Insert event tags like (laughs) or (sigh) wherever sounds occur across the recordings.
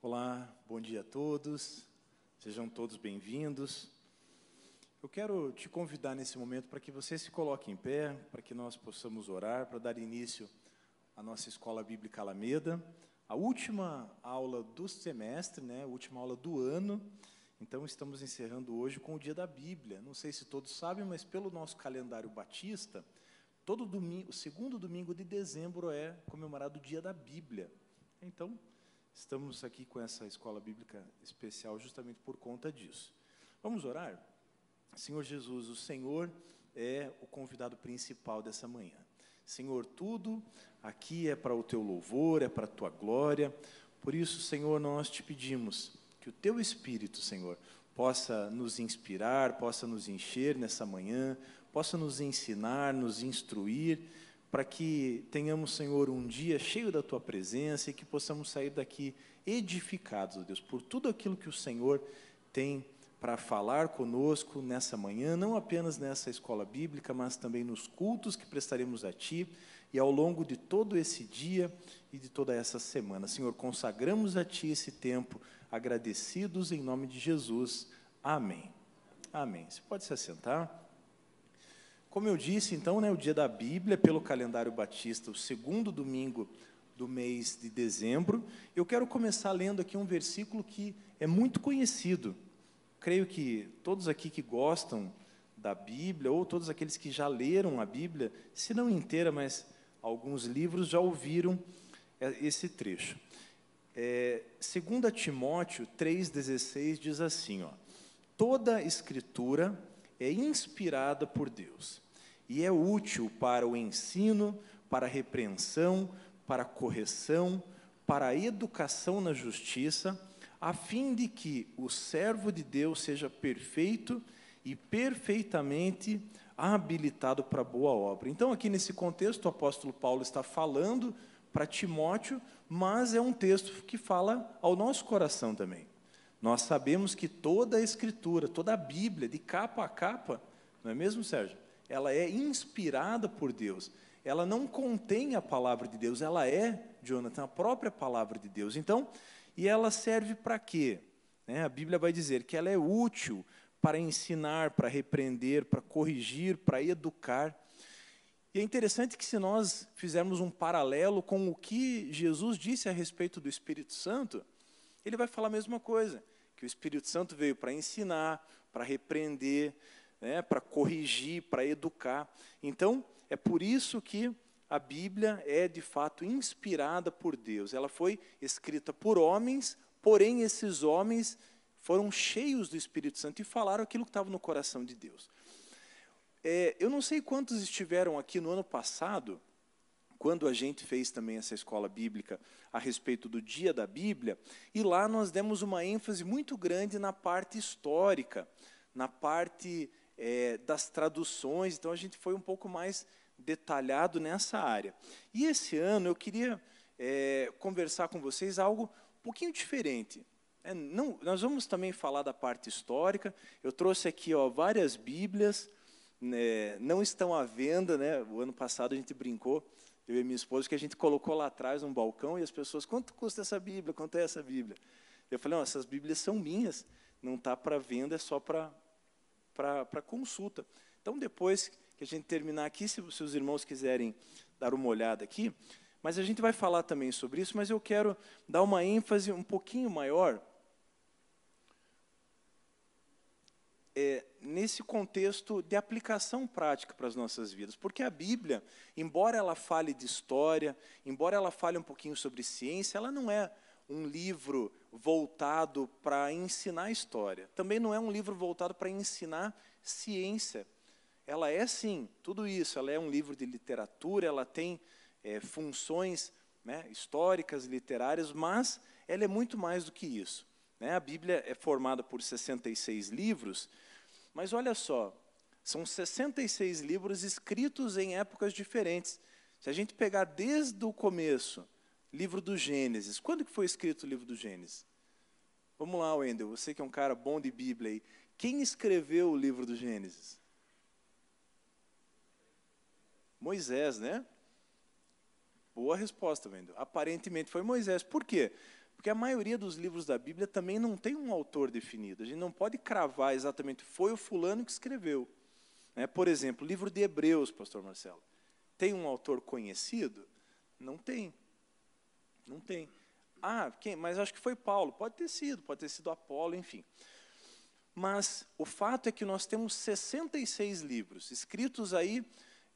Olá, bom dia a todos, sejam todos bem-vindos. Eu quero te convidar nesse momento para que você se coloque em pé, para que nós possamos orar, para dar início à nossa Escola Bíblica Alameda, a última aula do semestre, né, a última aula do ano. Então, estamos encerrando hoje com o Dia da Bíblia. Não sei se todos sabem, mas pelo nosso calendário batista, todo domingo, o segundo domingo de dezembro é comemorado o Dia da Bíblia. Então, Estamos aqui com essa escola bíblica especial justamente por conta disso. Vamos orar? Senhor Jesus, o Senhor é o convidado principal dessa manhã. Senhor, tudo aqui é para o teu louvor, é para a tua glória. Por isso, Senhor, nós te pedimos que o teu Espírito, Senhor, possa nos inspirar, possa nos encher nessa manhã, possa nos ensinar, nos instruir para que tenhamos, Senhor, um dia cheio da tua presença e que possamos sair daqui edificados, Deus, por tudo aquilo que o Senhor tem para falar conosco nessa manhã, não apenas nessa escola bíblica, mas também nos cultos que prestaremos a Ti e ao longo de todo esse dia e de toda essa semana. Senhor, consagramos a Ti esse tempo, agradecidos em nome de Jesus. Amém. Amém. Você pode se assentar. Como eu disse, então, né, o dia da Bíblia, pelo calendário batista, o segundo domingo do mês de dezembro. Eu quero começar lendo aqui um versículo que é muito conhecido. Creio que todos aqui que gostam da Bíblia, ou todos aqueles que já leram a Bíblia, se não inteira, mas alguns livros já ouviram é, esse trecho. É, 2 Timóteo 3,16 diz assim: ó, toda escritura é inspirada por Deus e é útil para o ensino, para a repreensão, para a correção, para a educação na justiça, a fim de que o servo de Deus seja perfeito e perfeitamente habilitado para boa obra. Então, aqui nesse contexto, o apóstolo Paulo está falando para Timóteo, mas é um texto que fala ao nosso coração também. Nós sabemos que toda a Escritura, toda a Bíblia, de capa a capa, não é mesmo, Sérgio? Ela é inspirada por Deus. Ela não contém a palavra de Deus, ela é, Jonathan, a própria palavra de Deus. Então, e ela serve para quê? Né, a Bíblia vai dizer que ela é útil para ensinar, para repreender, para corrigir, para educar. E é interessante que, se nós fizermos um paralelo com o que Jesus disse a respeito do Espírito Santo, ele vai falar a mesma coisa, que o Espírito Santo veio para ensinar, para repreender, né, para corrigir, para educar. Então, é por isso que a Bíblia é de fato inspirada por Deus. Ela foi escrita por homens, porém esses homens foram cheios do Espírito Santo e falaram aquilo que estava no coração de Deus. É, eu não sei quantos estiveram aqui no ano passado quando a gente fez também essa escola bíblica a respeito do dia da Bíblia, e lá nós demos uma ênfase muito grande na parte histórica, na parte é, das traduções, então a gente foi um pouco mais detalhado nessa área. E esse ano eu queria é, conversar com vocês algo um pouquinho diferente. É, não, nós vamos também falar da parte histórica. Eu trouxe aqui ó, várias Bíblias, né, não estão à venda. Né? O ano passado a gente brincou eu e minha esposa, que a gente colocou lá atrás um balcão e as pessoas, quanto custa essa Bíblia? Quanto é essa Bíblia? Eu falei, essas Bíblias são minhas, não está para venda, é só para consulta. Então, depois que a gente terminar aqui, se, se os irmãos quiserem dar uma olhada aqui, mas a gente vai falar também sobre isso, mas eu quero dar uma ênfase um pouquinho maior é, nesse contexto de aplicação prática para as nossas vidas. Porque a Bíblia, embora ela fale de história, embora ela fale um pouquinho sobre ciência, ela não é um livro voltado para ensinar história. Também não é um livro voltado para ensinar ciência. Ela é, sim, tudo isso. Ela é um livro de literatura, ela tem é, funções né, históricas, literárias, mas ela é muito mais do que isso. Né? A Bíblia é formada por 66 livros, mas olha só, são 66 livros escritos em épocas diferentes. Se a gente pegar desde o começo, livro do Gênesis, quando que foi escrito o livro do Gênesis? Vamos lá, Wendel, você que é um cara bom de Bíblia aí. Quem escreveu o livro do Gênesis? Moisés, né? Boa resposta, Wendel. Aparentemente foi Moisés. Por quê? Porque a maioria dos livros da Bíblia também não tem um autor definido. A gente não pode cravar exatamente, foi o fulano que escreveu. Né? Por exemplo, o livro de Hebreus, pastor Marcelo. Tem um autor conhecido? Não tem. Não tem. Ah, quem? mas acho que foi Paulo. Pode ter sido, pode ter sido Apolo, enfim. Mas o fato é que nós temos 66 livros, escritos aí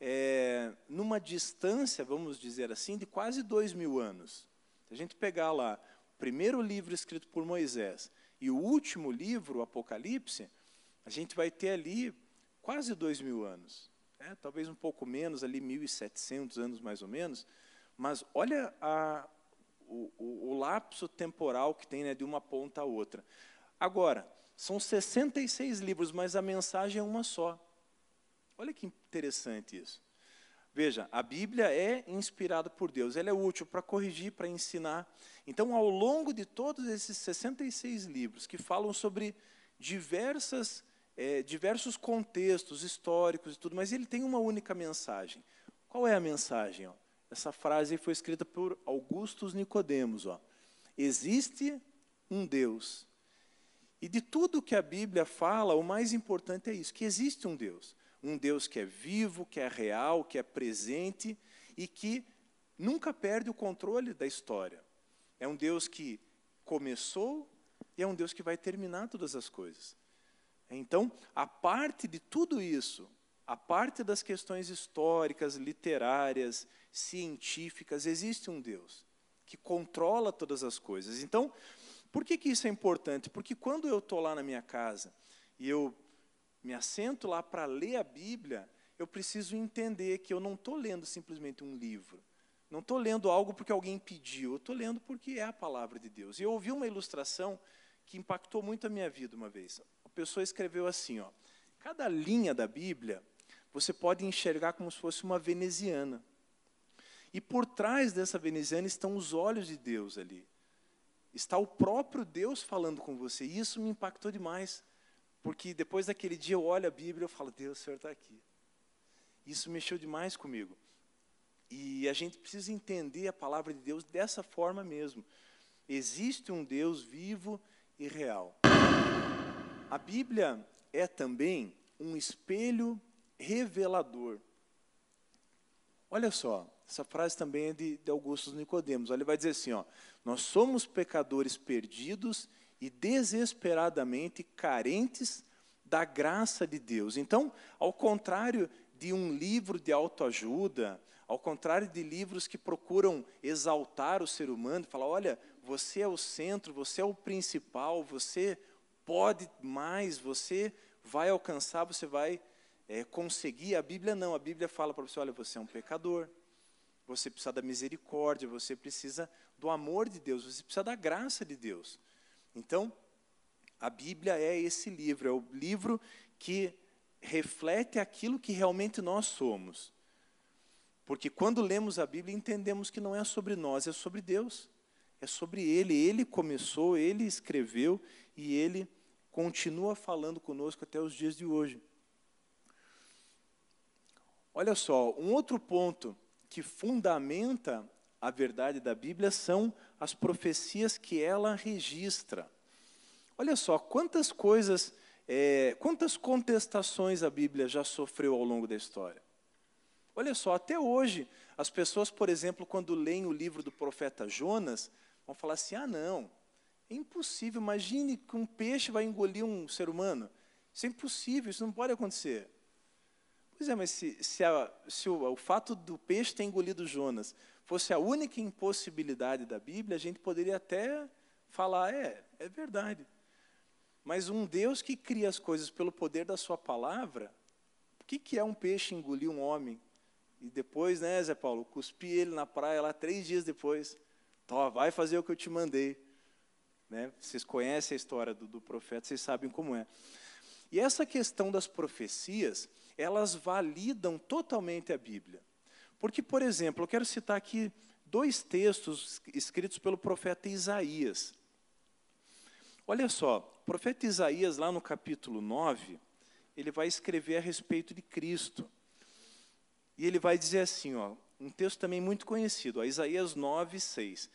é, numa distância, vamos dizer assim, de quase dois mil anos. Se a gente pegar lá o primeiro livro escrito por Moisés e o último livro, o Apocalipse, a gente vai ter ali quase dois mil anos. É, talvez um pouco menos, ali 1.700 anos mais ou menos. Mas olha a, o, o, o, lapso temporal que tem né, de uma ponta a outra. Agora, são 66 livros, mas a mensagem é uma só. Olha que interessante isso. Veja, a Bíblia é inspirada por Deus, ela é útil para corrigir, para ensinar. Então, ao longo de todos esses 66 livros que falam sobre diversas, é, diversos contextos históricos e tudo, mas ele tem uma única mensagem. Qual é a mensagem? Ó? Essa frase foi escrita por Augustus Nicodemos. Ó. Existe um Deus e de tudo que a Bíblia fala, o mais importante é isso: que existe um Deus. Um Deus que é vivo, que é real, que é presente e que nunca perde o controle da história. É um Deus que começou e é um Deus que vai terminar todas as coisas. Então, a parte de tudo isso, a parte das questões históricas, literárias, científicas, existe um Deus que controla todas as coisas. Então, por que, que isso é importante? Porque quando eu estou lá na minha casa e eu me assento lá para ler a Bíblia, eu preciso entender que eu não estou lendo simplesmente um livro. Não estou lendo algo porque alguém pediu, eu estou lendo porque é a palavra de Deus. E eu ouvi uma ilustração que impactou muito a minha vida uma vez. A pessoa escreveu assim, ó, cada linha da Bíblia você pode enxergar como se fosse uma veneziana. E por trás dessa veneziana estão os olhos de Deus ali. Está o próprio Deus falando com você. E isso me impactou demais. Porque depois daquele dia eu olho a Bíblia e falo, Deus, o Senhor está aqui. Isso mexeu demais comigo. E a gente precisa entender a palavra de Deus dessa forma mesmo. Existe um Deus vivo e real. A Bíblia é também um espelho revelador. Olha só, essa frase também é de, de Augusto Nicodemos. Ele vai dizer assim, ó, nós somos pecadores perdidos e desesperadamente carentes da graça de Deus. Então, ao contrário de um livro de autoajuda, ao contrário de livros que procuram exaltar o ser humano, falar, olha, você é o centro, você é o principal, você pode mais, você vai alcançar, você vai é, conseguir. A Bíblia não, a Bíblia fala para você, olha, você é um pecador, você precisa da misericórdia, você precisa do amor de Deus, você precisa da graça de Deus. Então, a Bíblia é esse livro, é o livro que reflete aquilo que realmente nós somos. Porque quando lemos a Bíblia, entendemos que não é sobre nós, é sobre Deus. É sobre Ele. Ele começou, Ele escreveu e Ele continua falando conosco até os dias de hoje. Olha só, um outro ponto que fundamenta a verdade da Bíblia são as profecias que ela registra. Olha só, quantas coisas, é, quantas contestações a Bíblia já sofreu ao longo da história. Olha só, até hoje, as pessoas, por exemplo, quando leem o livro do profeta Jonas, vão falar assim: ah, não, é impossível, imagine que um peixe vai engolir um ser humano. Isso é impossível, isso não pode acontecer. Pois é, mas se, se, a, se o, o, fato do peixe ter engolido Jonas fosse a única impossibilidade da Bíblia, a gente poderia até falar, é, é verdade. Mas um Deus que cria as coisas pelo poder da sua palavra, o que, que é um peixe engolir um homem? E depois, né, Zé Paulo, cuspi ele na praia lá três dias depois. Tó, vai fazer o que eu te mandei. Né? Vocês conhecem a história do, do profeta, vocês sabem como é. E essa questão das profecias, elas validam totalmente a Bíblia. Porque, por exemplo, eu quero citar aqui dois textos escritos pelo profeta Isaías. Olha só, o profeta Isaías, lá no capítulo 9, ele vai escrever a respeito de Cristo. E ele vai dizer assim, ó, um texto também muito conhecido, ó, Isaías 9, 6.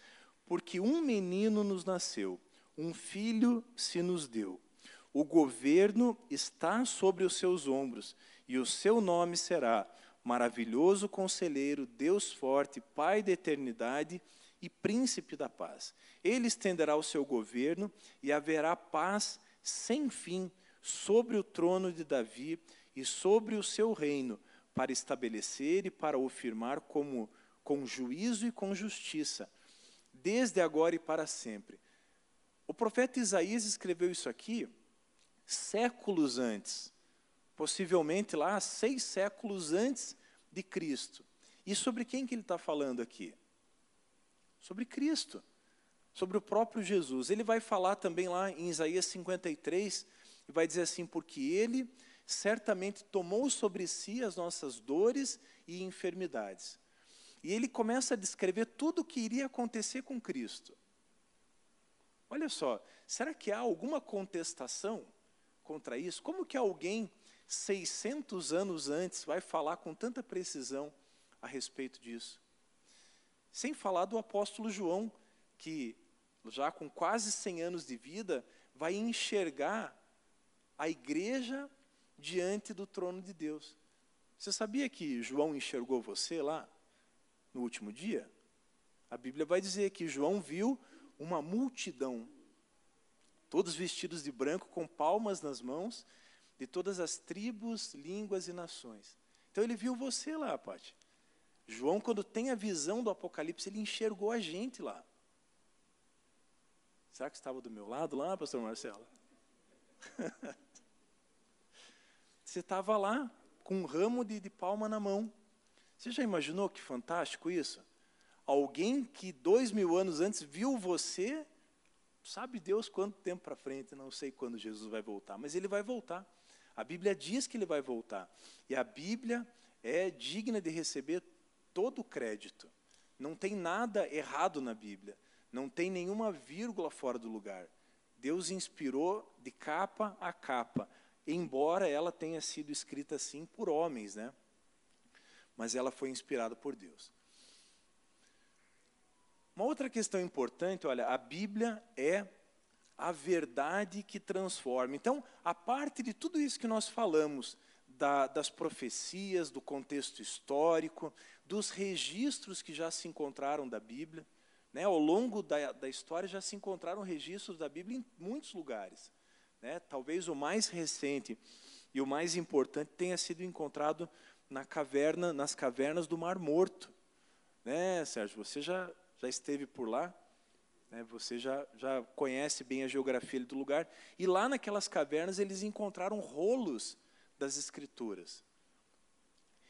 porque um menino nos nasceu, um filho se nos deu. O governo está sobre os seus ombros, e o seu nome será Maravilhoso Conselheiro, Deus Forte, Pai da Eternidade e Príncipe da Paz. Ele estenderá o seu governo e haverá paz sem fim sobre o trono de Davi e sobre o seu reino, para estabelecer e para o firmar como com juízo e com justiça, desde agora e para sempre. O profeta Isaías escreveu isso aqui séculos antes, possivelmente lá seis séculos antes de Cristo. E sobre quem que ele está falando aqui? Sobre Cristo, sobre o próprio Jesus. Ele vai falar também lá em Isaías 53, e vai dizer assim: porque ele certamente tomou sobre si as nossas dores e enfermidades. E ele começa a descrever tudo o que iria acontecer com Cristo. Olha só, será que há alguma contestação contra isso? Como que alguém 600 anos antes vai falar com tanta precisão a respeito disso? Sem falar do apóstolo João, que já com quase 100 anos de vida, vai enxergar a igreja diante do trono de Deus. Você sabia que João enxergou você lá no último dia? A Bíblia vai dizer que João viu uma multidão, todos vestidos de branco, com palmas nas mãos, de todas as tribos, línguas e nações. Então ele viu você lá, Pati. João, quando tem a visão do Apocalipse, ele enxergou a gente lá. Será que estava do meu lado lá, pastor Marcelo? (laughs) Você estava lá com um ramo de, de palma na mão. Você já imaginou que fantástico isso? Alguém que dois mil anos antes viu você, sabe Deus quanto tempo para frente, não sei quando Jesus vai voltar, mas ele vai voltar. A Bíblia diz que ele vai voltar. E a Bíblia é digna de receber todo o crédito. Não tem nada errado na Bíblia. Não tem nenhuma vírgula fora do lugar. Deus inspirou de capa a capa embora ela tenha sido escrita assim por homens, né? Mas ela foi inspirada por Deus. Uma outra questão importante, olha, a Bíblia é a verdade que transforma. Então, a parte de tudo isso que nós falamos, da, das profecias, do contexto histórico, dos registros que já se encontraram da Bíblia, né, ao longo da, da história já se encontraram registros da Bíblia em muitos lugares. Né? Talvez o mais recente e o mais importante tenha sido encontrado na caverna, nas cavernas do Mar Morto. Né, Sérgio? Você já, já esteve por lá? Né? Você já, já conhece bem a geografia do lugar. E lá naquelas cavernas eles encontraram rolos das Escrituras.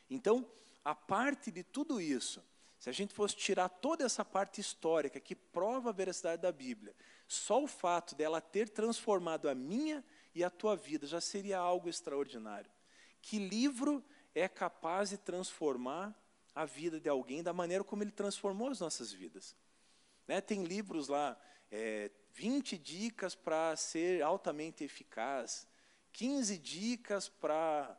Então, a parte de tudo isso, se a gente fosse tirar toda essa parte histórica que prova a veracidade da Bíblia, só o fato dela ter transformado a minha e a tua vida já seria algo extraordinário. Que livro é capaz de transformar a vida de alguém da maneira como ele transformou as nossas vidas? Né? Tem livros lá, é, 20 dicas para ser altamente eficaz, 15 dicas para,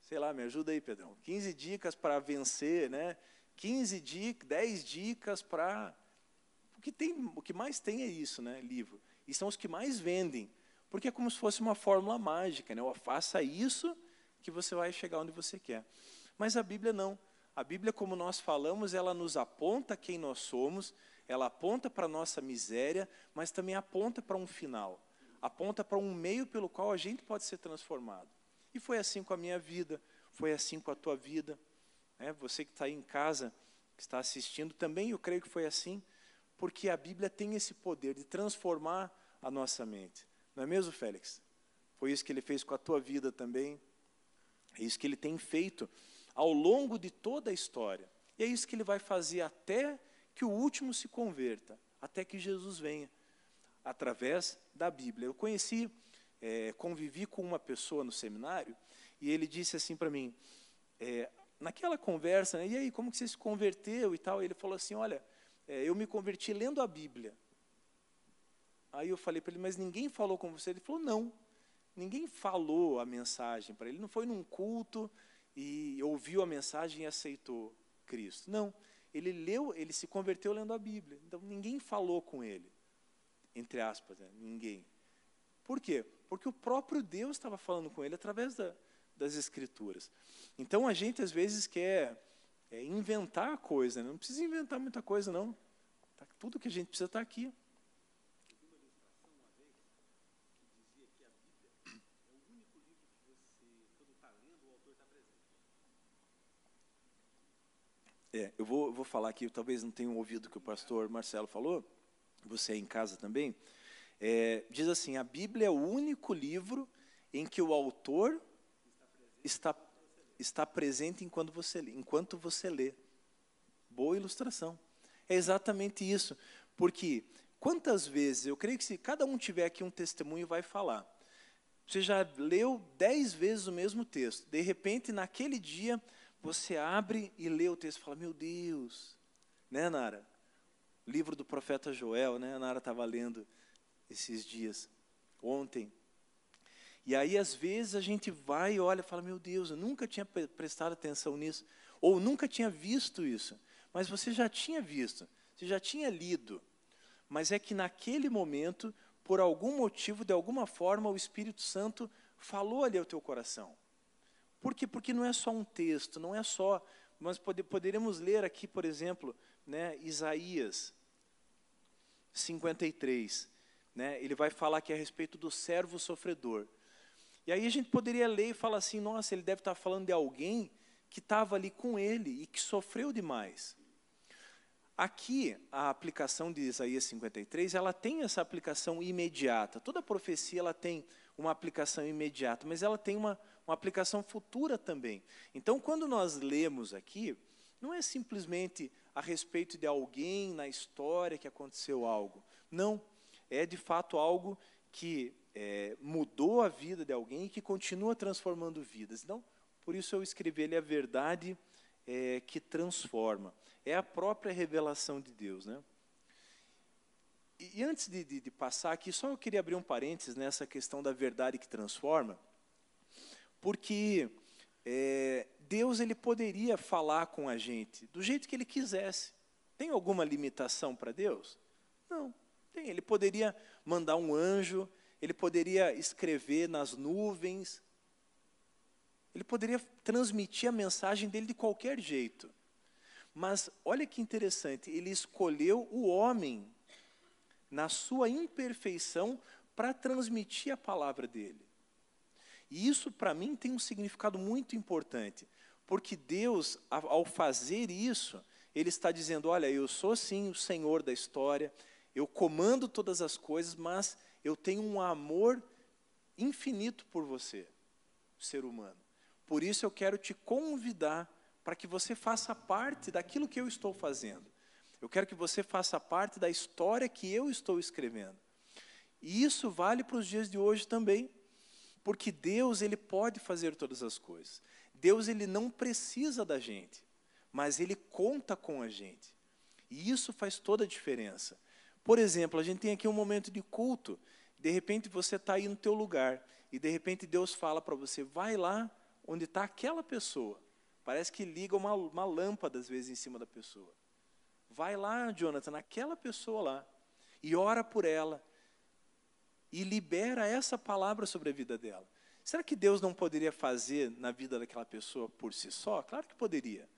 sei lá, me ajuda aí, Pedrão, 15 dicas para vencer, né? 15 dicas, 10 dicas para que, tem, o que mais tem é isso, né, livro. E são os que mais vendem, porque é como se fosse uma fórmula mágica, né? faça isso que você vai chegar onde você quer. Mas a Bíblia não. A Bíblia, como nós falamos, ela nos aponta quem nós somos, ela aponta para a nossa miséria, mas também aponta para um final. Aponta para um meio pelo qual a gente pode ser transformado. E foi assim com a minha vida, foi assim com a tua vida. É, você que está aí em casa, que está assistindo, também eu creio que foi assim porque a Bíblia tem esse poder de transformar a nossa mente. Não é mesmo, Félix? Foi isso que ele fez com a tua vida também. É isso que ele tem feito ao longo de toda a história. E é isso que ele vai fazer até que o último se converta, até que Jesus venha, através da Bíblia. Eu conheci, é, convivi com uma pessoa no seminário, e ele disse assim para mim, é, naquela conversa, né, e aí, como que você se converteu e tal? Ele falou assim, olha, é, eu me converti lendo a Bíblia. Aí eu falei para ele, mas ninguém falou com você? Ele falou, não. Ninguém falou a mensagem para ele. Não foi num culto e ouviu a mensagem e aceitou Cristo. Não. Ele leu, ele se converteu lendo a Bíblia. Então ninguém falou com ele, entre aspas, né? ninguém. Por quê? Porque o próprio Deus estava falando com ele através da, das Escrituras. Então a gente às vezes quer é, inventar coisa, né? não precisa inventar muita coisa, não. Tá, tudo que a gente precisa está aqui. É, eu vou, vou falar aqui, talvez não tenham ouvido o que o pastor Marcelo falou, você em casa também. É, diz assim: a Bíblia é o único livro em que o autor está, está presente enquanto você, enquanto você lê. Boa ilustração. É exatamente isso. Porque quantas vezes, eu creio que se cada um tiver aqui um testemunho, vai falar. Você já leu dez vezes o mesmo texto. De repente, naquele dia, você abre e lê o texto e fala, meu Deus, né, Nara? Livro do profeta Joel, né? A Nara estava lendo esses dias, ontem. E aí, às vezes, a gente vai e olha e fala, meu Deus, eu nunca tinha prestado atenção nisso, ou nunca tinha visto isso. Mas você já tinha visto, você já tinha lido. Mas é que naquele momento, por algum motivo, de alguma forma, o Espírito Santo falou ali ao teu coração. Por quê? Porque não é só um texto, não é só. Mas pode, poderíamos ler aqui, por exemplo, né, Isaías 53. Né, ele vai falar aqui a respeito do servo sofredor. E aí a gente poderia ler e falar assim: nossa, ele deve estar falando de alguém que estava ali com ele e que sofreu demais. Aqui, a aplicação de Isaías 53, ela tem essa aplicação imediata. Toda profecia ela tem uma aplicação imediata, mas ela tem uma, uma aplicação futura também. Então, quando nós lemos aqui, não é simplesmente a respeito de alguém na história que aconteceu algo. Não, é de fato algo que é, mudou a vida de alguém e que continua transformando vidas. Então, por isso eu escrevi ele a verdade é, que transforma. É a própria revelação de Deus, né? E, e antes de, de, de passar aqui, só eu queria abrir um parênteses nessa questão da verdade que transforma porque é, Deus ele poderia falar com a gente do jeito que ele quisesse. Tem alguma limitação para Deus? Não, tem. Ele poderia mandar um anjo, ele poderia escrever nas nuvens, ele poderia transmitir a mensagem dele de qualquer jeito. Mas olha que interessante, ele escolheu o homem na sua imperfeição para transmitir a palavra dele. E isso, para mim, tem um significado muito importante, porque Deus, ao fazer isso, Ele está dizendo: olha, eu sou sim o Senhor da história, eu comando todas as coisas, mas eu tenho um amor infinito por você, ser humano. Por isso eu quero te convidar para que você faça parte daquilo que eu estou fazendo. Eu quero que você faça parte da história que eu estou escrevendo. E isso vale para os dias de hoje também. Porque Deus, ele pode fazer todas as coisas. Deus, ele não precisa da gente, mas ele conta com a gente. E isso faz toda a diferença. Por exemplo, a gente tem aqui um momento de culto. De repente você está aí no teu lugar e de repente Deus fala para você, vai lá onde está aquela pessoa. Parece que liga uma, uma lâmpada às vezes em cima da pessoa. Vai lá, Jonathan, naquela pessoa lá e ora por ela e libera essa palavra sobre a vida dela. Será que Deus não poderia fazer na vida daquela pessoa por si só? Claro que poderia.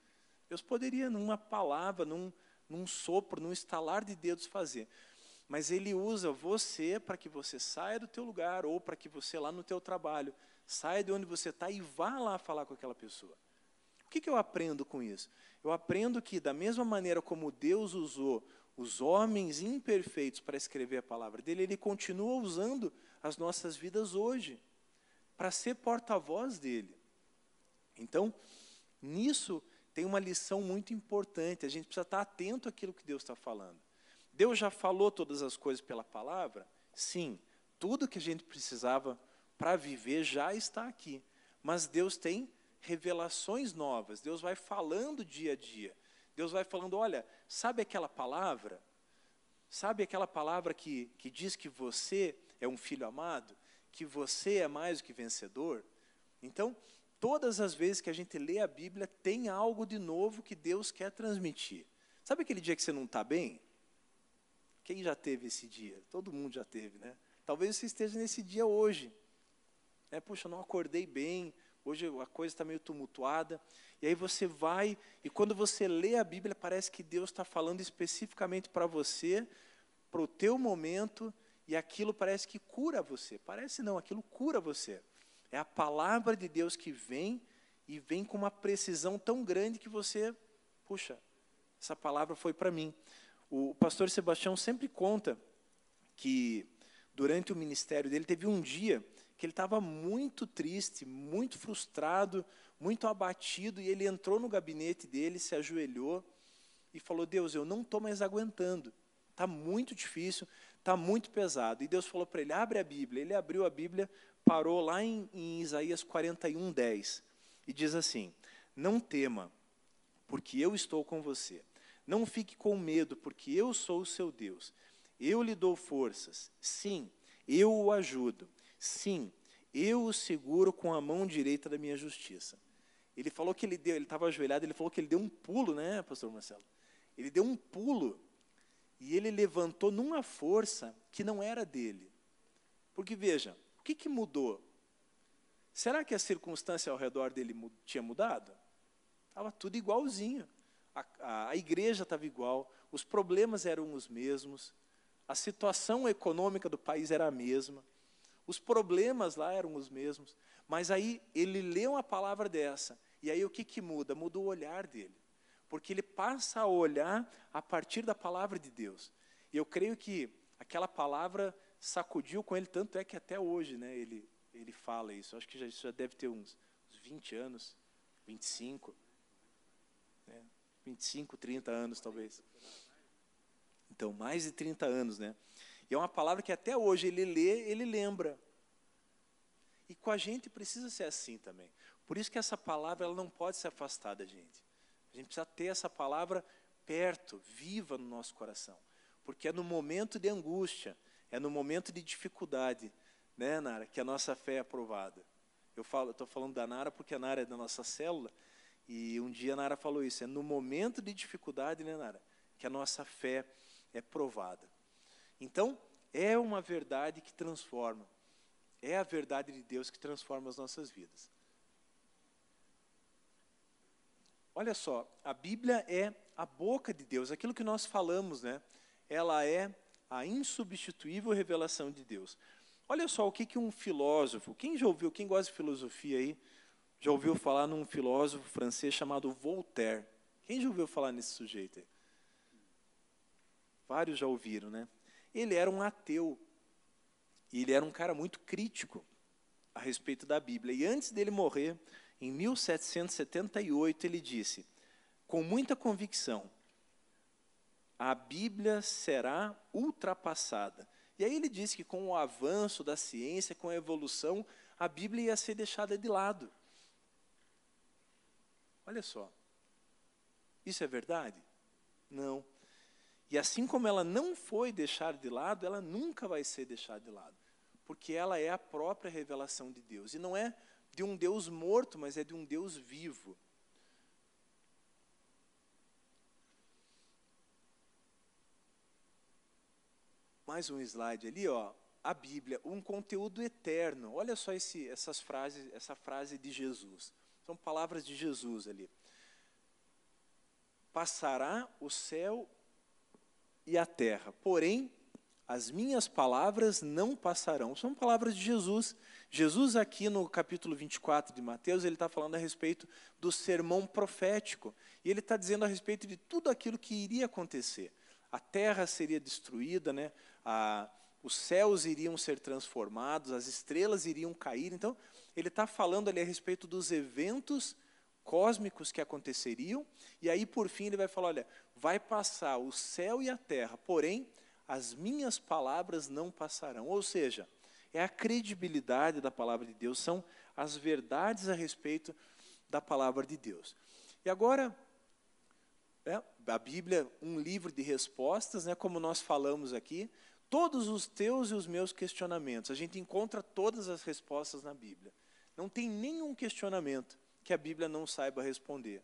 Deus poderia, numa palavra, num, num sopro, num estalar de dedos, fazer. Mas Ele usa você para que você saia do teu lugar ou para que você lá no teu trabalho saia de onde você está e vá lá falar com aquela pessoa. O que, que eu aprendo com isso? Eu aprendo que, da mesma maneira como Deus usou os homens imperfeitos para escrever a palavra dele, ele continua usando as nossas vidas hoje para ser porta-voz dele. Então, nisso tem uma lição muito importante, a gente precisa estar atento àquilo que Deus está falando. Deus já falou todas as coisas pela palavra? Sim, tudo que a gente precisava para viver já está aqui. Mas Deus tem revelações novas, Deus vai falando dia a dia. Deus vai falando: olha, sabe aquela palavra? Sabe aquela palavra que, que diz que você é um filho amado? Que você é mais do que vencedor? Então, todas as vezes que a gente lê a Bíblia, tem algo de novo que Deus quer transmitir. Sabe aquele dia que você não está bem? Quem já teve esse dia? Todo mundo já teve, né? Talvez você esteja nesse dia hoje. É, Puxa, não acordei bem, hoje a coisa está meio tumultuada. E aí você vai, e quando você lê a Bíblia, parece que Deus está falando especificamente para você, para o teu momento, e aquilo parece que cura você. Parece não, aquilo cura você. É a palavra de Deus que vem, e vem com uma precisão tão grande que você, puxa, essa palavra foi para mim. O pastor Sebastião sempre conta que durante o ministério dele teve um dia que ele estava muito triste, muito frustrado, muito abatido, e ele entrou no gabinete dele, se ajoelhou e falou: Deus, eu não estou mais aguentando, está muito difícil, está muito pesado. E Deus falou para ele: abre a Bíblia. Ele abriu a Bíblia, parou lá em, em Isaías 41, 10, e diz assim: Não tema, porque eu estou com você. Não fique com medo, porque eu sou o seu Deus. Eu lhe dou forças. Sim, eu o ajudo. Sim, eu o seguro com a mão direita da minha justiça. Ele falou que ele deu, ele estava ajoelhado, ele falou que ele deu um pulo, né, pastor Marcelo? Ele deu um pulo e ele levantou numa força que não era dele. Porque veja, o que, que mudou? Será que a circunstância ao redor dele tinha mudado? Estava tudo igualzinho. A, a, a igreja estava igual, os problemas eram os mesmos, a situação econômica do país era a mesma, os problemas lá eram os mesmos. Mas aí ele lê uma palavra dessa e aí o que, que muda? Muda o olhar dele. Porque ele passa a olhar a partir da palavra de Deus. E eu creio que aquela palavra sacudiu com ele, tanto é que até hoje né, ele, ele fala isso. Acho que já, isso já deve ter uns, uns 20 anos, 25, né, 25, 30 anos talvez. Então, mais de 30 anos, né? E é uma palavra que até hoje ele lê, ele lembra. E com a gente precisa ser assim também. Por isso que essa palavra ela não pode se afastar da gente. A gente precisa ter essa palavra perto, viva no nosso coração. Porque é no momento de angústia, é no momento de dificuldade, né, Nara, que a nossa fé é aprovada. Eu estou falando da Nara porque a Nara é da nossa célula, e um dia a Nara falou isso, é no momento de dificuldade, né, Nara, que a nossa fé é provada. Então, é uma verdade que transforma. É a verdade de Deus que transforma as nossas vidas. Olha só, a Bíblia é a boca de Deus, aquilo que nós falamos, né? Ela é a insubstituível revelação de Deus. Olha só o que, que um filósofo, quem já ouviu, quem gosta de filosofia aí, já ouviu falar num filósofo francês chamado Voltaire. Quem já ouviu falar nesse sujeito aí? Vários já ouviram, né? Ele era um ateu. E ele era um cara muito crítico a respeito da Bíblia. E antes dele morrer, em 1778, ele disse, com muita convicção, a Bíblia será ultrapassada. E aí ele disse que com o avanço da ciência, com a evolução, a Bíblia ia ser deixada de lado. Olha só. Isso é verdade? Não. E assim como ela não foi deixada de lado, ela nunca vai ser deixada de lado. Porque ela é a própria revelação de Deus. E não é de um Deus morto, mas é de um Deus vivo. Mais um slide ali, ó. A Bíblia, um conteúdo eterno. Olha só esse, essas frases, essa frase de Jesus. São palavras de Jesus ali. Passará o céu e a terra, porém as minhas palavras não passarão. São palavras de Jesus. Jesus, aqui no capítulo 24 de Mateus, ele está falando a respeito do sermão profético. E ele está dizendo a respeito de tudo aquilo que iria acontecer. A terra seria destruída, né? A, os céus iriam ser transformados, as estrelas iriam cair. Então, ele está falando ali a respeito dos eventos cósmicos que aconteceriam. E aí, por fim, ele vai falar: olha, vai passar o céu e a terra, porém as minhas palavras não passarão. Ou seja, é a credibilidade da palavra de Deus, são as verdades a respeito da palavra de Deus. E agora, é, a Bíblia, um livro de respostas, né, como nós falamos aqui, todos os teus e os meus questionamentos, a gente encontra todas as respostas na Bíblia. Não tem nenhum questionamento que a Bíblia não saiba responder.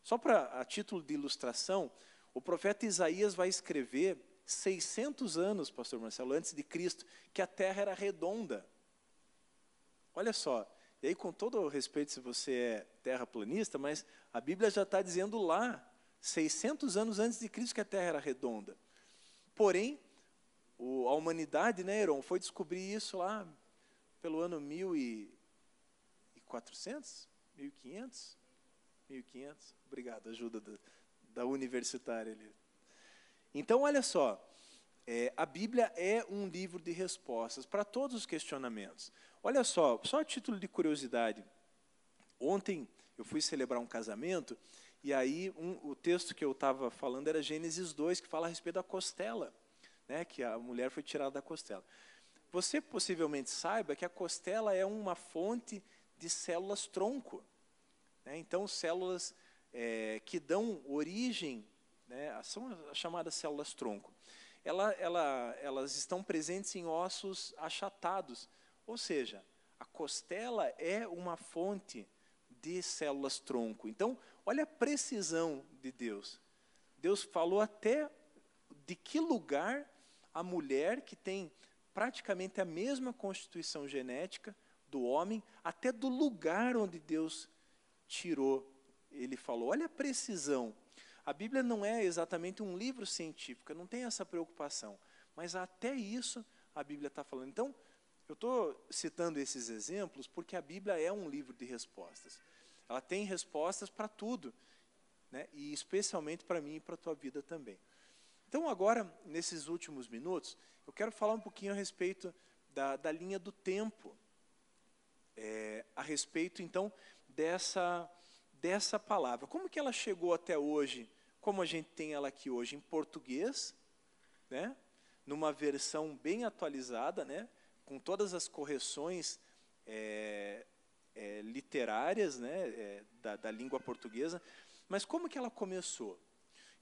Só para a título de ilustração, o profeta Isaías vai escrever 600 anos, pastor Marcelo, antes de Cristo, que a terra era redonda. Olha só, e aí com todo o respeito se você é terraplanista, mas a Bíblia já está dizendo lá, 600 anos antes de Cristo, que a terra era redonda. Porém, o, a humanidade, né, Heron, foi descobrir isso lá pelo ano 1400, 1500, 1500. Obrigado, ajuda da, da universitária ali. Então, olha só, é, a Bíblia é um livro de respostas para todos os questionamentos. Olha só, só a título de curiosidade. Ontem eu fui celebrar um casamento e aí um, o texto que eu estava falando era Gênesis 2, que fala a respeito da costela, né, que a mulher foi tirada da costela. Você possivelmente saiba que a costela é uma fonte de células tronco. Né? Então, células é, que dão origem, né, são as chamadas células tronco. Ela, ela, elas estão presentes em ossos achatados, ou seja, a costela é uma fonte de células tronco. Então, olha a precisão de Deus. Deus falou até de que lugar a mulher que tem praticamente a mesma constituição genética do homem, até do lugar onde Deus tirou. Ele falou: olha a precisão. A Bíblia não é exatamente um livro científico, não tem essa preocupação. Mas até isso a Bíblia está falando. Então, eu estou citando esses exemplos porque a Bíblia é um livro de respostas. Ela tem respostas para tudo, né? e especialmente para mim e para a tua vida também. Então, agora, nesses últimos minutos, eu quero falar um pouquinho a respeito da, da linha do tempo, é, a respeito, então, dessa, dessa palavra. Como que ela chegou até hoje, como a gente tem ela aqui hoje, em português, né? numa versão bem atualizada, né? com todas as correções é, é, literárias né? É, da, da língua portuguesa, mas como que ela começou?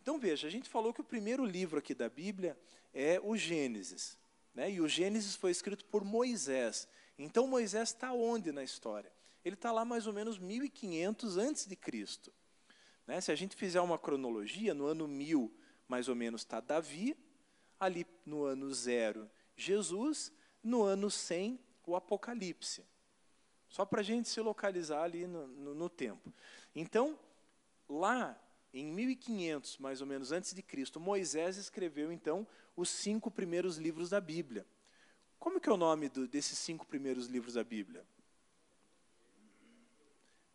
Então veja, a gente falou que o primeiro livro aqui da Bíblia é o Gênesis. Né? E o Gênesis foi escrito por Moisés. Então Moisés está onde na história? Ele está lá mais ou menos 1500 antes de Cristo. Né? Se a gente fizer uma cronologia, no ano 1000, mais ou menos, está Davi, ali no ano zero, Jesus, no ano 100, o Apocalipse. Só para a gente se localizar ali no, no, no tempo. Então, lá em 1500, mais ou menos antes de Cristo, Moisés escreveu então os cinco primeiros livros da Bíblia. Como que é o nome do, desses cinco primeiros livros da Bíblia?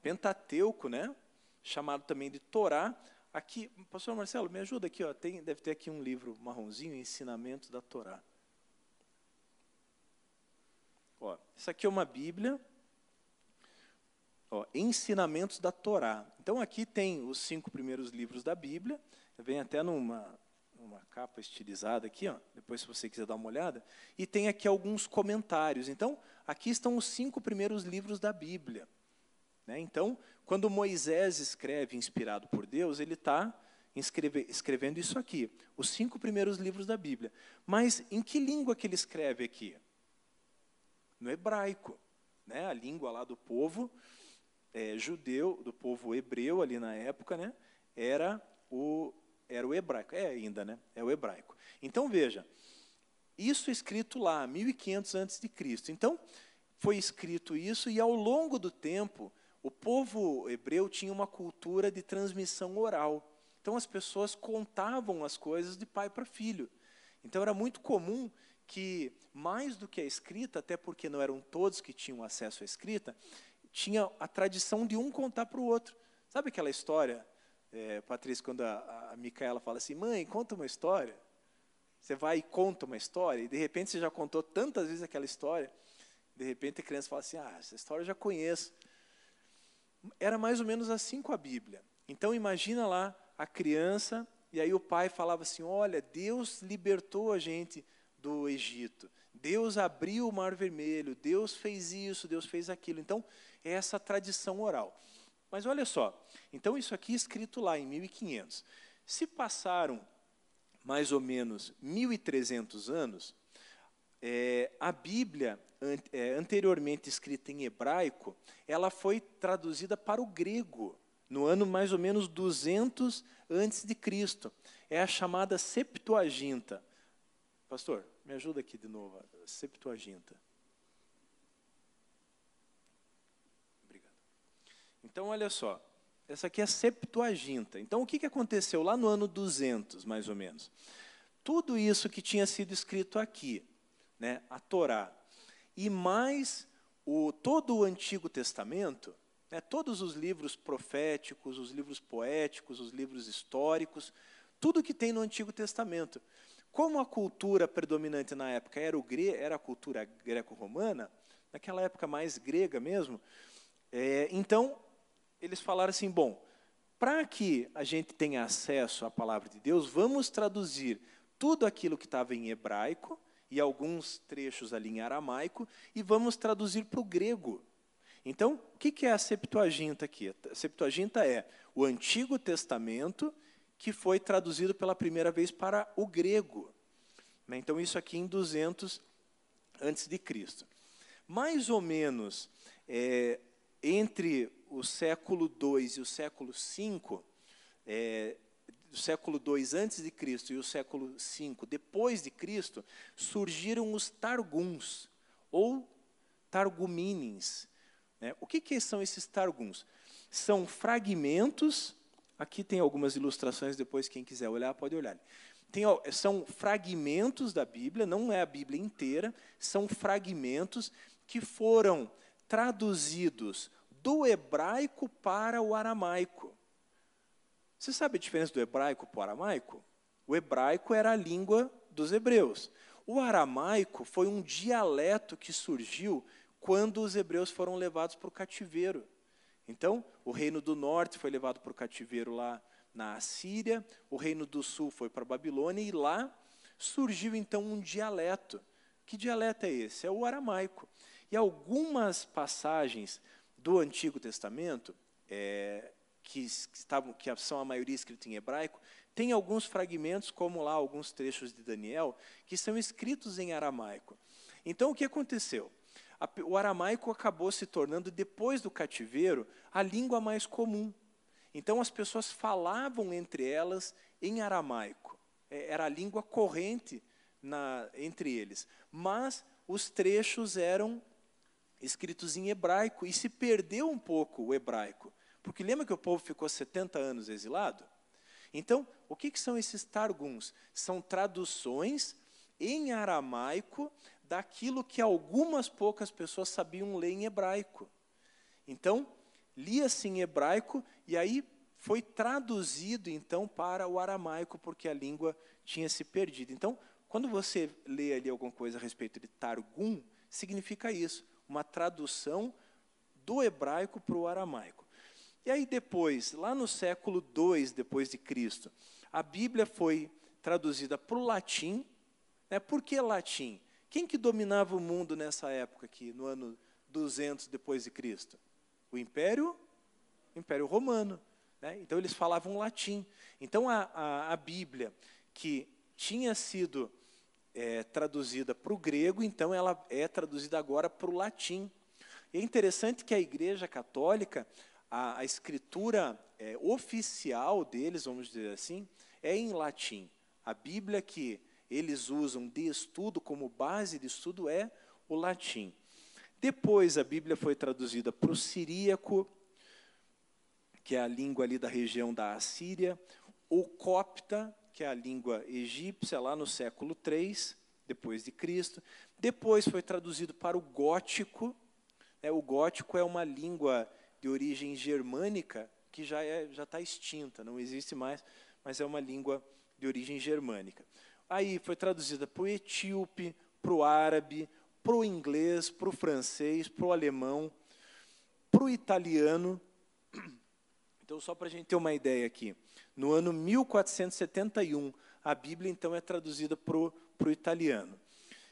Pentateuco, né? Chamado também de Torá. Aqui, pastor Marcelo, me ajuda aqui, ó. Tem, deve ter aqui um livro marronzinho, Ensinamentos da Torá. Ó, isso aqui é uma Bíblia Ó, ensinamentos da Torá. Então aqui tem os cinco primeiros livros da Bíblia, vem até numa, numa capa estilizada aqui, ó, depois se você quiser dar uma olhada, e tem aqui alguns comentários. Então, aqui estão os cinco primeiros livros da Bíblia. Né? Então, quando Moisés escreve, inspirado por Deus, ele está escrevendo isso aqui, os cinco primeiros livros da Bíblia. Mas em que língua que ele escreve aqui? No hebraico, né? a língua lá do povo é, judeu, do povo hebreu ali na época, né, era o, era o hebraico. É ainda, né? É o hebraico. Então, veja, isso escrito lá, 1500 antes de Cristo. Então, foi escrito isso e ao longo do tempo, o povo hebreu tinha uma cultura de transmissão oral. Então as pessoas contavam as coisas de pai para filho. Então era muito comum que mais do que a escrita, até porque não eram todos que tinham acesso à escrita, tinha a tradição de um contar para o outro. Sabe aquela história, é, Patrícia, quando a, a Micaela fala assim, mãe, conta uma história. Você vai e conta uma história, e de repente você já contou tantas vezes aquela história, de repente a criança fala assim, ah, essa história eu já conheço. Era mais ou menos assim com a Bíblia. Então imagina lá a criança, e aí o pai falava assim, olha, Deus libertou a gente do Egito. Deus abriu o mar vermelho, Deus fez isso, Deus fez aquilo. Então, é essa tradição oral. Mas olha só, então isso aqui é escrito lá em 1500. Se passaram mais ou menos 1300 anos, é, a Bíblia, an é, anteriormente escrita em hebraico, ela foi traduzida para o grego. no ano mais ou menos 200 antes de Cristo. É a chamada Septuaginta. Pastor, me ajuda aqui de novo, Septuaginta. Obrigado. Então, olha só, essa aqui é a Septuaginta. Então, o que, aconteceu lá no ano 200, mais ou menos? Tudo isso que tinha sido escrito aqui, né, a Torá, e mais o, todo o Antigo Testamento, né, todos os livros proféticos, os livros poéticos, os livros históricos, tudo que tem no Antigo Testamento. Como a cultura predominante na época era, o gre era a cultura greco-romana, naquela época mais grega mesmo, é, então eles falaram assim: bom, para que a gente tenha acesso à palavra de Deus, vamos traduzir tudo aquilo que estava em hebraico e alguns trechos ali em aramaico e vamos traduzir para o grego. Então, o que é a Septuaginta aqui? A Septuaginta é o Antigo Testamento que foi traduzido pela primeira vez para o grego. Né? Então, isso aqui em 200 antes de Cristo. Mais ou menos é, entre o século II e o século V, é, o século II antes de Cristo e o século V depois de Cristo, surgiram os targuns ou targumines, né? O que, que são esses targums? São fragmentos, aqui tem algumas ilustrações, depois quem quiser olhar pode olhar. Tem, são fragmentos da Bíblia, não é a Bíblia inteira, são fragmentos que foram traduzidos do hebraico para o aramaico. Você sabe a diferença do hebraico para o aramaico? O hebraico era a língua dos hebreus. O aramaico foi um dialeto que surgiu quando os hebreus foram levados para o cativeiro. Então, o reino do norte foi levado para o cativeiro lá na Assíria, o reino do sul foi para a Babilônia, e lá surgiu então um dialeto. Que dialeto é esse? É o aramaico. E algumas passagens do Antigo Testamento, é, que, estavam, que são a maioria escritas em hebraico, tem alguns fragmentos, como lá alguns trechos de Daniel, que são escritos em aramaico. Então, o que aconteceu? o aramaico acabou se tornando, depois do cativeiro, a língua mais comum. Então as pessoas falavam entre elas em aramaico. É, era a língua corrente na, entre eles. Mas os trechos eram escritos em hebraico e se perdeu um pouco o hebraico. Porque lembra que o povo ficou 70 anos exilado? Então, o que, que são esses targums? São traduções em aramaico daquilo que algumas poucas pessoas sabiam ler em hebraico. Então, lia-se em hebraico e aí foi traduzido então para o aramaico porque a língua tinha se perdido. Então, quando você lê ali alguma coisa a respeito de Targum, significa isso, uma tradução do hebraico para o aramaico. E aí depois, lá no século II depois de Cristo, a Bíblia foi traduzida para o latim. Né? Por que latim? Quem que dominava o mundo nessa época aqui, no ano 200 depois de Cristo? O Império, o Império Romano. Né? Então eles falavam latim. Então a, a, a Bíblia, que tinha sido é, traduzida para o grego, então ela é traduzida agora para o latim. E é interessante que a Igreja Católica, a, a escritura é, oficial deles, vamos dizer assim, é em latim. A Bíblia que eles usam de estudo, como base de estudo, é o latim. Depois a Bíblia foi traduzida para o siríaco, que é a língua ali da região da Assíria, o copta, que é a língua egípcia, lá no século III, depois de Cristo. Depois foi traduzido para o gótico. Né, o gótico é uma língua de origem germânica que já é, já está extinta, não existe mais, mas é uma língua de origem germânica. Aí foi traduzida para o etíope, para o árabe, para o inglês, para o francês, para o alemão, para o italiano. Então, só para a gente ter uma ideia aqui, no ano 1471, a Bíblia então é traduzida para o, italiano.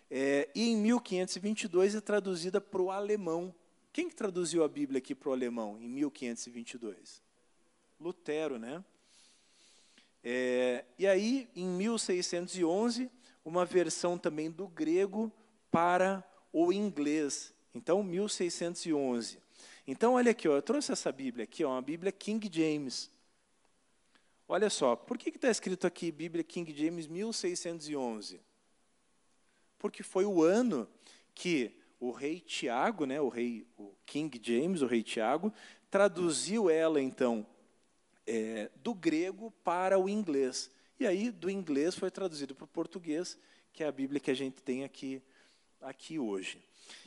É, e em 1522 é traduzida para o alemão. Quem que traduziu a Bíblia aqui para o alemão em 1522? Lutero, né? É, e aí, em 1611, uma versão também do grego para o inglês. Então, 1611. Então, olha aqui, ó, eu trouxe essa Bíblia aqui, ó, uma Bíblia King James. Olha só, por que está escrito aqui Bíblia King James 1611? Porque foi o ano que o rei Tiago, né, o rei o King James, o rei Tiago, traduziu ela então é, do grego para o inglês. E aí do inglês foi traduzido para o português, que é a Bíblia que a gente tem aqui aqui hoje.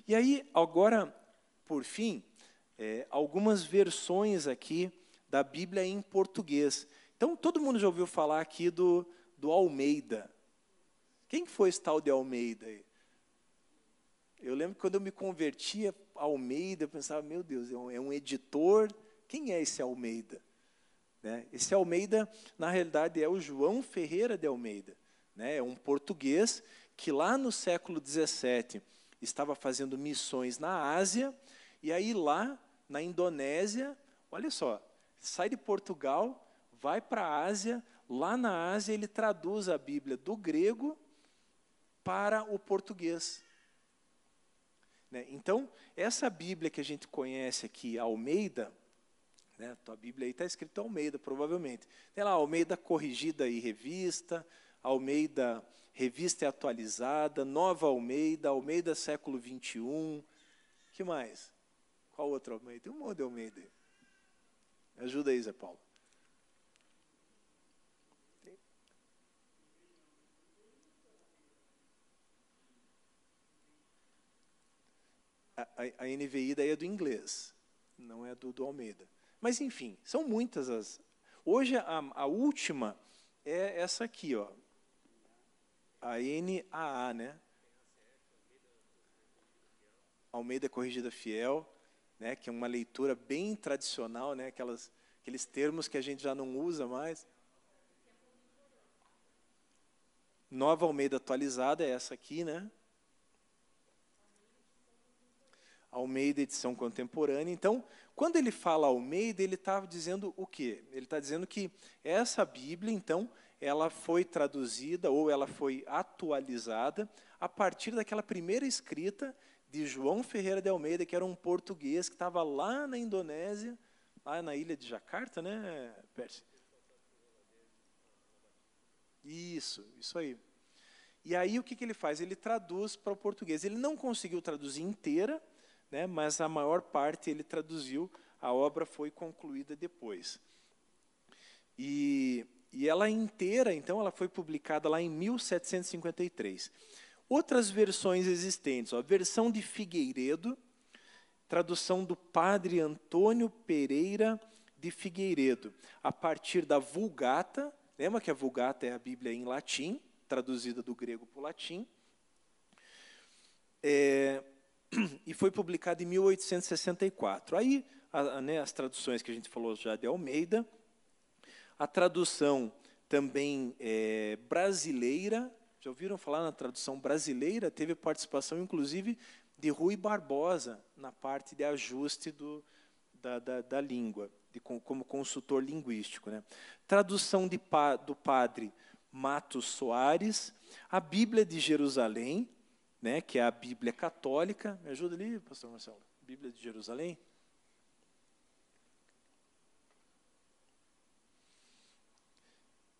E aí agora, por fim, é, algumas versões aqui da Bíblia em português. Então todo mundo já ouviu falar aqui do do Almeida. Quem foi esse tal de Almeida? Eu lembro que quando eu me convertia Almeida, eu pensava, meu Deus, é um, é um editor. Quem é esse Almeida? Né? Esse Almeida, na realidade, é o João Ferreira de Almeida. Né? É um português que lá no século XVII estava fazendo missões na Ásia, e aí lá na Indonésia, olha só, sai de Portugal, vai para a Ásia, lá na Ásia ele traduz a Bíblia do grego para o português. Né? Então, essa Bíblia que a gente conhece aqui, Almeida, né? tua Bíblia aí está escrito Almeida, provavelmente. Tem lá Almeida corrigida e revista, Almeida revista e atualizada, Nova Almeida, Almeida século 21. que mais? Qual outro Almeida? Tem um monte de Almeida. Ajuda aí, Zé Paulo. A, a NVI daí é do inglês, não é do, do Almeida. Mas, enfim, são muitas as. Hoje, a, a última é essa aqui, ó, a NAA, né? Almeida Corrigida Fiel, né, que é uma leitura bem tradicional, né, aquelas, aqueles termos que a gente já não usa mais. Nova Almeida atualizada é essa aqui, né? Almeida edição contemporânea. Então, quando ele fala Almeida, ele está dizendo o quê? Ele está dizendo que essa Bíblia, então, ela foi traduzida ou ela foi atualizada a partir daquela primeira escrita de João Ferreira de Almeida, que era um português que estava lá na Indonésia, lá na ilha de Jacarta, né, Percy? Isso, isso aí. E aí o que, que ele faz? Ele traduz para o português. Ele não conseguiu traduzir inteira, né, mas a maior parte ele traduziu, a obra foi concluída depois. E, e ela inteira, então, ela foi publicada lá em 1753. Outras versões existentes, ó, a versão de Figueiredo, tradução do padre Antônio Pereira de Figueiredo, a partir da Vulgata, lembra que a Vulgata é a Bíblia em latim, traduzida do grego para o latim. É, e foi publicado em 1864. Aí, a, a, né, as traduções que a gente falou já de Almeida, a tradução também é, brasileira, já ouviram falar na tradução brasileira? Teve participação, inclusive, de Rui Barbosa na parte de ajuste do, da, da, da língua, de, como consultor linguístico. Né? Tradução de, do padre Matos Soares, a Bíblia de Jerusalém, né, que é a Bíblia católica. Me ajuda ali, pastor Marcelo. Bíblia de Jerusalém.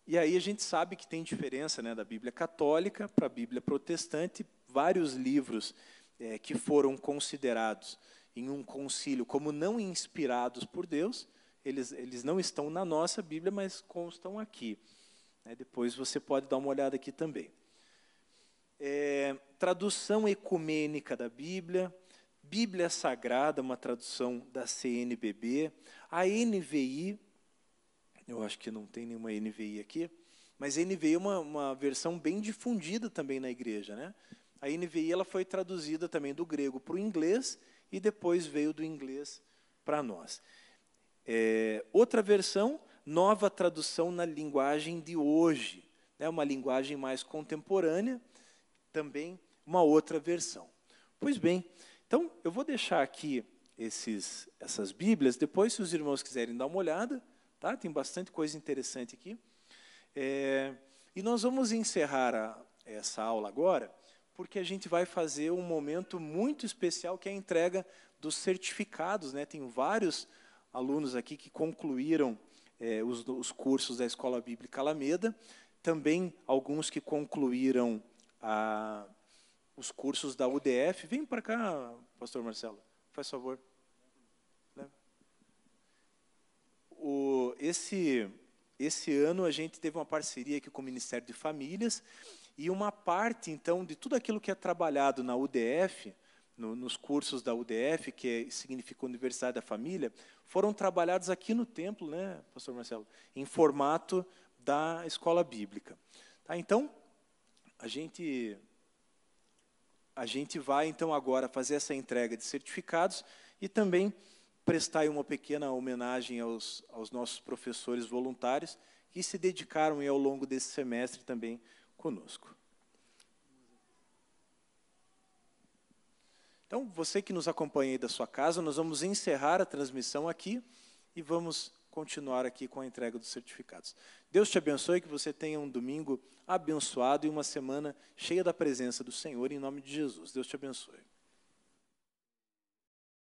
E aí a gente sabe que tem diferença né, da Bíblia católica para a Bíblia protestante. Vários livros é, que foram considerados em um concílio como não inspirados por Deus, eles, eles não estão na nossa Bíblia, mas constam aqui. É, depois você pode dar uma olhada aqui também é, tradução ecumênica da Bíblia, Bíblia Sagrada, uma tradução da CNBB, a NVI, eu acho que não tem nenhuma NVI aqui, mas a NVI é uma, uma versão bem difundida também na igreja. Né? A NVI ela foi traduzida também do grego para o inglês e depois veio do inglês para nós. É, outra versão, nova tradução na linguagem de hoje, né, uma linguagem mais contemporânea, também uma outra versão. Pois bem, então eu vou deixar aqui esses, essas Bíblias, depois, se os irmãos quiserem dar uma olhada, tá? tem bastante coisa interessante aqui. É, e nós vamos encerrar a, essa aula agora, porque a gente vai fazer um momento muito especial que é a entrega dos certificados. Né? Tem vários alunos aqui que concluíram é, os, os, cursos da Escola Bíblica Alameda, também alguns que concluíram a, os cursos da UDF. Vem para cá, pastor Marcelo, faz favor. O, esse, esse ano a gente teve uma parceria aqui com o Ministério de Famílias e uma parte, então, de tudo aquilo que é trabalhado na UDF, no, nos cursos da UDF, que é, significa Universidade da Família, foram trabalhados aqui no templo, né, pastor Marcelo, em formato da escola bíblica. Tá, então, a gente a gente vai então agora fazer essa entrega de certificados e também prestar uma pequena homenagem aos, aos nossos professores voluntários que se dedicaram ao longo desse semestre também conosco. Então, você que nos acompanha aí da sua casa, nós vamos encerrar a transmissão aqui e vamos continuar aqui com a entrega dos certificados. Deus te abençoe, que você tenha um domingo abençoado e uma semana cheia da presença do Senhor, em nome de Jesus. Deus te abençoe.